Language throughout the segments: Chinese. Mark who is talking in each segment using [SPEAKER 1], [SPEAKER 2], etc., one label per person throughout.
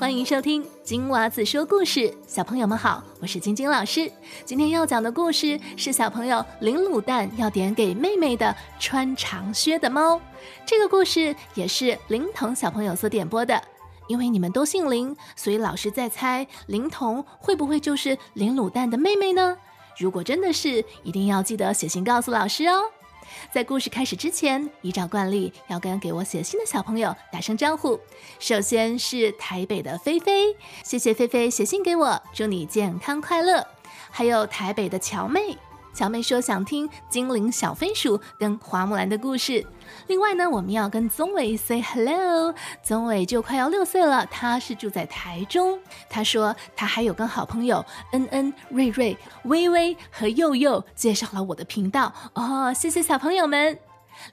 [SPEAKER 1] 欢迎收听金娃子说故事。小朋友们好，我是晶晶老师。今天要讲的故事是小朋友林卤蛋要点给妹妹的穿长靴的猫。这个故事也是林童小朋友所点播的。因为你们都姓林，所以老师在猜林童会不会就是林卤蛋的妹妹呢？如果真的是，一定要记得写信告诉老师哦。在故事开始之前，依照惯例要跟给我写信的小朋友打声招呼。首先是台北的菲菲，谢谢菲菲写信给我，祝你健康快乐。还有台北的乔妹。小妹说想听精灵小飞鼠跟花木兰的故事。另外呢，我们要跟宗伟 say hello。宗伟就快要六岁了，他是住在台中。他说他还有跟好朋友恩恩、瑞瑞、微微和佑佑介绍了我的频道哦，谢谢小朋友们。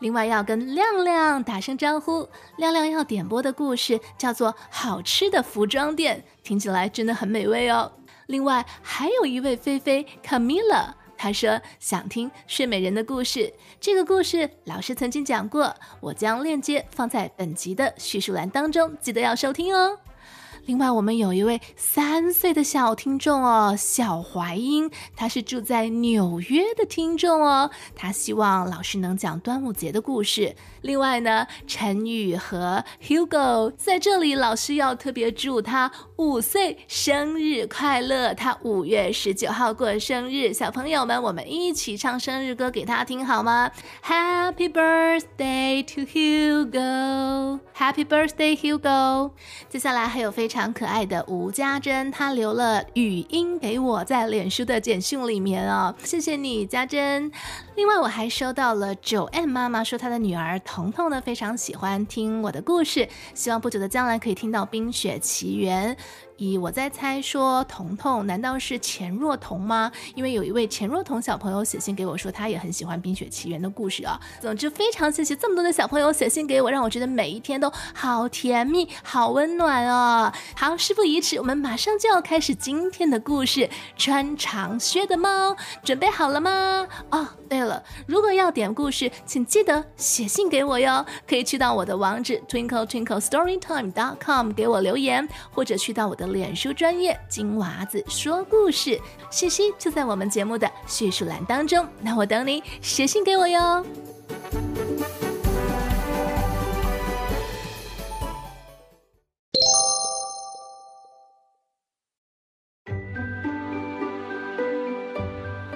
[SPEAKER 1] 另外要跟亮亮打声招呼，亮亮要点播的故事叫做《好吃的服装店》，听起来真的很美味哦。另外还有一位菲菲 Camila。他说想听睡美人的故事，这个故事老师曾经讲过，我将链接放在本集的叙述栏当中，记得要收听哦。另外，我们有一位三岁的小听众哦，小怀英，他是住在纽约的听众哦，他希望老师能讲端午节的故事。另外呢，陈宇和 Hugo 在这里，老师要特别祝他五岁生日快乐，他五月十九号过生日，小朋友们，我们一起唱生日歌给他听好吗？Happy birthday to Hugo，Happy birthday Hugo。接下来还有非常。非常可爱的吴家珍，她留了语音给我，在脸书的简讯里面哦，谢谢你，家珍。另外，我还收到了九 M 妈妈说，她的女儿彤彤呢非常喜欢听我的故事，希望不久的将来可以听到《冰雪奇缘》。以我在猜说，彤彤难道是钱若彤吗？因为有一位钱若彤小朋友写信给我说，他也很喜欢《冰雪奇缘》的故事啊。总之，非常谢谢这么多的小朋友写信给我，让我觉得每一天都好甜蜜、好温暖哦。好，事不宜迟，我们马上就要开始今天的故事。穿长靴的猫，准备好了吗？哦，对了，如果要点故事，请记得写信给我哟。可以去到我的网址 twinkle twinkle storytime dot com 给我留言，或者去到我的。脸书专业金娃子说故事，信息就在我们节目的叙述栏当中。那我等你写信给我哟。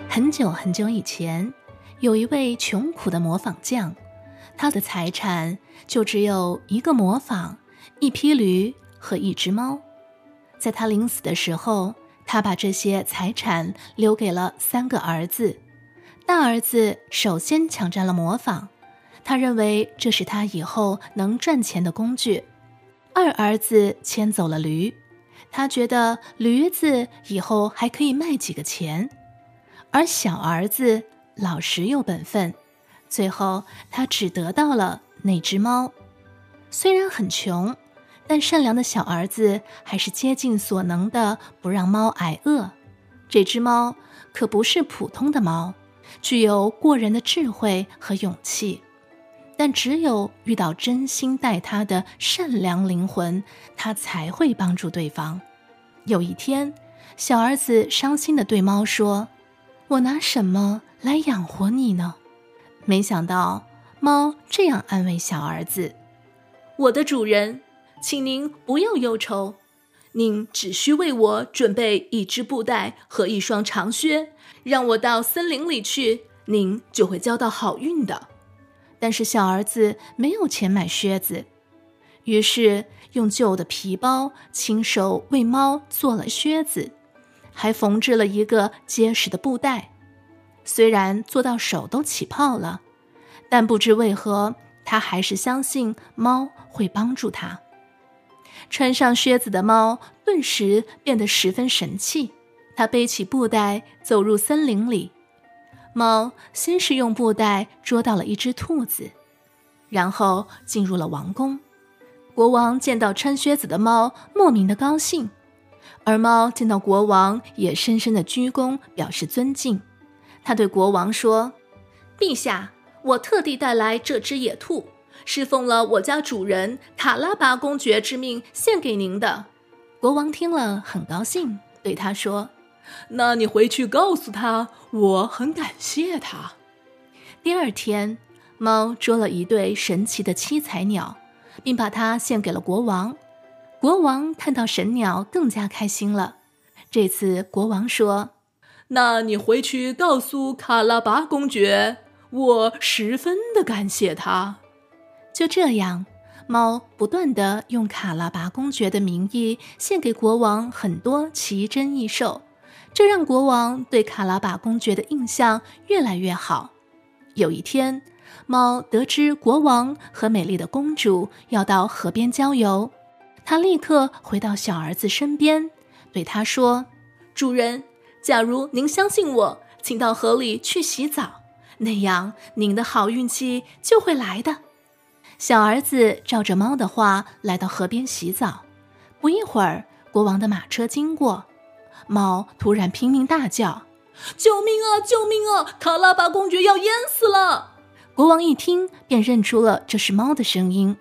[SPEAKER 1] 很久很久以前，有一位穷苦的模仿匠，他的财产就只有一个模仿、一匹驴和一只猫。在他临死的时候，他把这些财产留给了三个儿子。大儿子首先抢占了模仿，他认为这是他以后能赚钱的工具。二儿子牵走了驴，他觉得驴子以后还可以卖几个钱。而小儿子老实又本分，最后他只得到了那只猫，虽然很穷。但善良的小儿子还是竭尽所能的不让猫挨饿。这只猫可不是普通的猫，具有过人的智慧和勇气。但只有遇到真心待它的善良灵魂，它才会帮助对方。有一天，小儿子伤心的对猫说：“我拿什么来养活你呢？”没想到，猫这样安慰小儿子：“我的主人。”请您不要忧愁，您只需为我准备一只布袋和一双长靴，让我到森林里去，您就会交到好运的。但是小儿子没有钱买靴子，于是用旧的皮包亲手为猫做了靴子，还缝制了一个结实的布袋。虽然做到手都起泡了，但不知为何，他还是相信猫会帮助他。穿上靴子的猫顿时变得十分神气。它背起布袋走入森林里。猫先是用布袋捉到了一只兔子，然后进入了王宫。国王见到穿靴子的猫，莫名的高兴。而猫见到国王，也深深的鞠躬表示尊敬。他对国王说：“陛下，我特地带来这只野兔。”是奉了我家主人卡拉巴公爵之命献给您的。国王听了很高兴，对他说：“
[SPEAKER 2] 那你回去告诉他，我很感谢他。”
[SPEAKER 1] 第二天，猫捉了一对神奇的七彩鸟，并把它献给了国王。国王看到神鸟，更加开心了。这次，国王说：“
[SPEAKER 2] 那你回去告诉卡拉巴公爵，我十分的感谢他。”
[SPEAKER 1] 就这样。猫不断地用卡拉拔公爵的名义献给国王很多奇珍异兽，这让国王对卡拉拔公爵的印象越来越好。有一天，猫得知国王和美丽的公主要到河边郊游，他立刻回到小儿子身边，对他说：“
[SPEAKER 2] 主人，假如您相信我，请到河里去洗澡，那样您的好运气就会来的。”
[SPEAKER 1] 小儿子照着猫的话来到河边洗澡，不一会儿，国王的马车经过，猫突然拼命大叫：“
[SPEAKER 2] 救命啊！救命啊！卡拉巴公爵要淹死了！”
[SPEAKER 1] 国王一听便认出了这是猫的声音，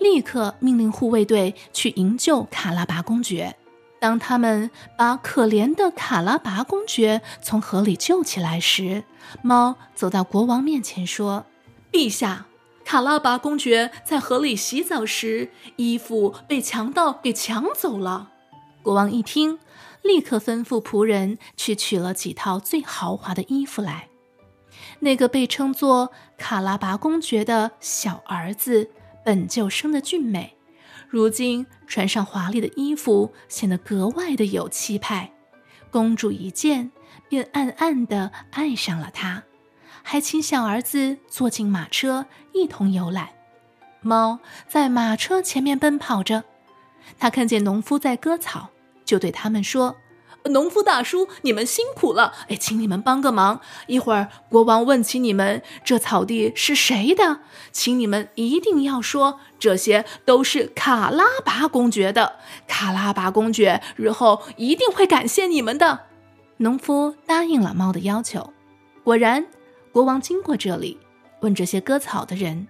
[SPEAKER 1] 立刻命令护卫队去营救卡拉巴公爵。当他们把可怜的卡拉巴公爵从河里救起来时，猫走到国王面前说：“
[SPEAKER 2] 陛下。”卡拉巴公爵在河里洗澡时，衣服被强盗给抢走了。
[SPEAKER 1] 国王一听，立刻吩咐仆人去取了几套最豪华的衣服来。那个被称作卡拉巴公爵的小儿子，本就生得俊美，如今穿上华丽的衣服，显得格外的有气派。公主一见，便暗暗地爱上了他。还请小儿子坐进马车，一同游览。猫在马车前面奔跑着，他看见农夫在割草，就对他们说：“
[SPEAKER 2] 农夫大叔，你们辛苦了，哎，请你们帮个忙。一会儿国王问起你们这草地是谁的，请你们一定要说这些都是卡拉巴公爵的。卡拉巴公爵日后一定会感谢你们的。”
[SPEAKER 1] 农夫答应了猫的要求，果然。国王经过这里，问这些割草的人：“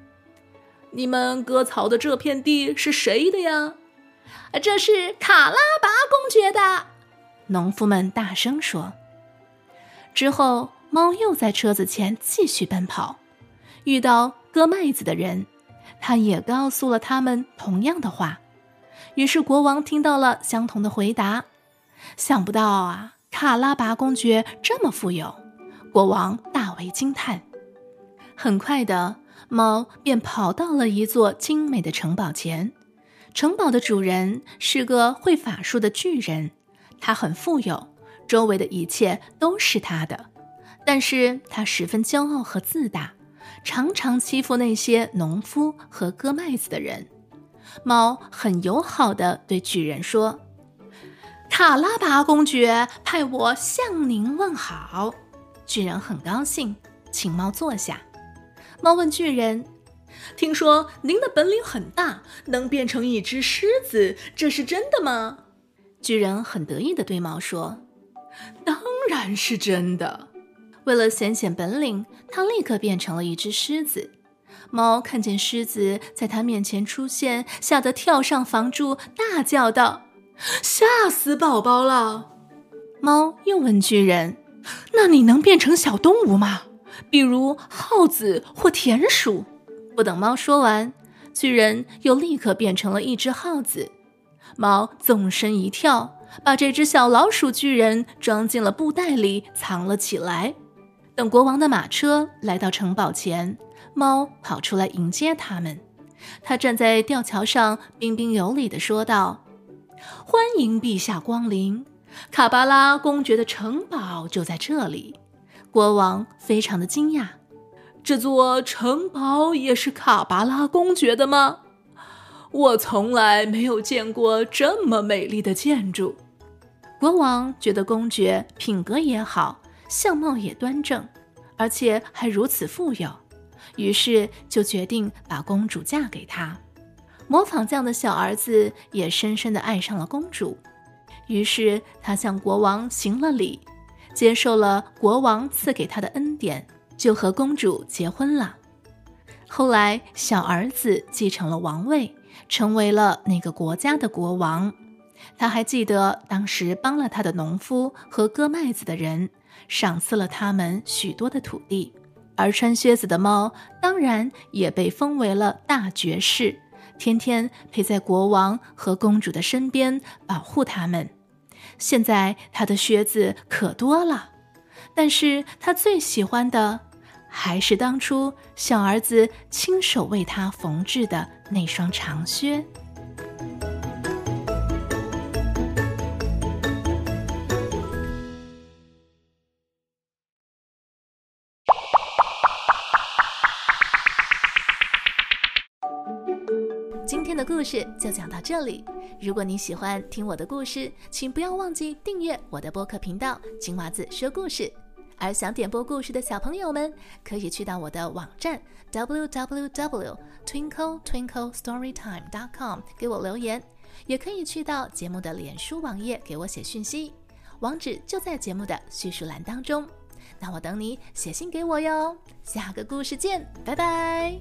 [SPEAKER 2] 你们割草的这片地是谁的呀？”“
[SPEAKER 3] 这是卡拉巴公爵的。”
[SPEAKER 1] 农夫们大声说。之后，猫又在车子前继续奔跑，遇到割麦子的人，他也告诉了他们同样的话。于是国王听到了相同的回答。想不到啊，卡拉巴公爵这么富有。国王大为惊叹。很快的，猫便跑到了一座精美的城堡前。城堡的主人是个会法术的巨人，他很富有，周围的一切都是他的。但是他十分骄傲和自大，常常欺负那些农夫和割麦子的人。猫很友好地对巨人说：“
[SPEAKER 3] 卡拉巴公爵派我向您问好。”
[SPEAKER 1] 巨人很高兴，请猫坐下。猫问巨人：“
[SPEAKER 2] 听说您的本领很大，能变成一只狮子，这是真的吗？”
[SPEAKER 1] 巨人很得意地对猫说：“
[SPEAKER 2] 当然是真的。”
[SPEAKER 1] 为了显显本领，他立刻变成了一只狮子。猫看见狮子在他面前出现，吓得跳上房柱，大叫道：“
[SPEAKER 2] 吓死宝宝了！”
[SPEAKER 1] 猫又问巨人。
[SPEAKER 2] 那你能变成小动物吗？比如耗子或田鼠？
[SPEAKER 1] 不等猫说完，巨人又立刻变成了一只耗子。猫纵身一跳，把这只小老鼠巨人装进了布袋里，藏了起来。等国王的马车来到城堡前，猫跑出来迎接他们。他站在吊桥上，彬彬有礼地说道：“
[SPEAKER 2] 欢迎陛下光临。”卡巴拉公爵的城堡就在这里，
[SPEAKER 1] 国王非常的惊讶。
[SPEAKER 2] 这座城堡也是卡巴拉公爵的吗？我从来没有见过这么美丽的建筑。
[SPEAKER 1] 国王觉得公爵品格也好，相貌也端正，而且还如此富有，于是就决定把公主嫁给他。模仿匠的小儿子也深深的爱上了公主。于是他向国王行了礼，接受了国王赐给他的恩典，就和公主结婚了。后来，小儿子继承了王位，成为了那个国家的国王。他还记得当时帮了他的农夫和割麦子的人，赏赐了他们许多的土地。而穿靴子的猫当然也被封为了大爵士，天天陪在国王和公主的身边，保护他们。现在他的靴子可多了，但是他最喜欢的还是当初小儿子亲手为他缝制的那双长靴。今天的故事就讲到这里。如果你喜欢听我的故事，请不要忘记订阅我的播客频道“金娃子说故事”。而想点播故事的小朋友们，可以去到我的网站 www.twinkletwinklestorytime.com 给我留言，也可以去到节目的脸书网页给我写讯息，网址就在节目的叙述栏当中。那我等你写信给我哟。下个故事见，拜拜。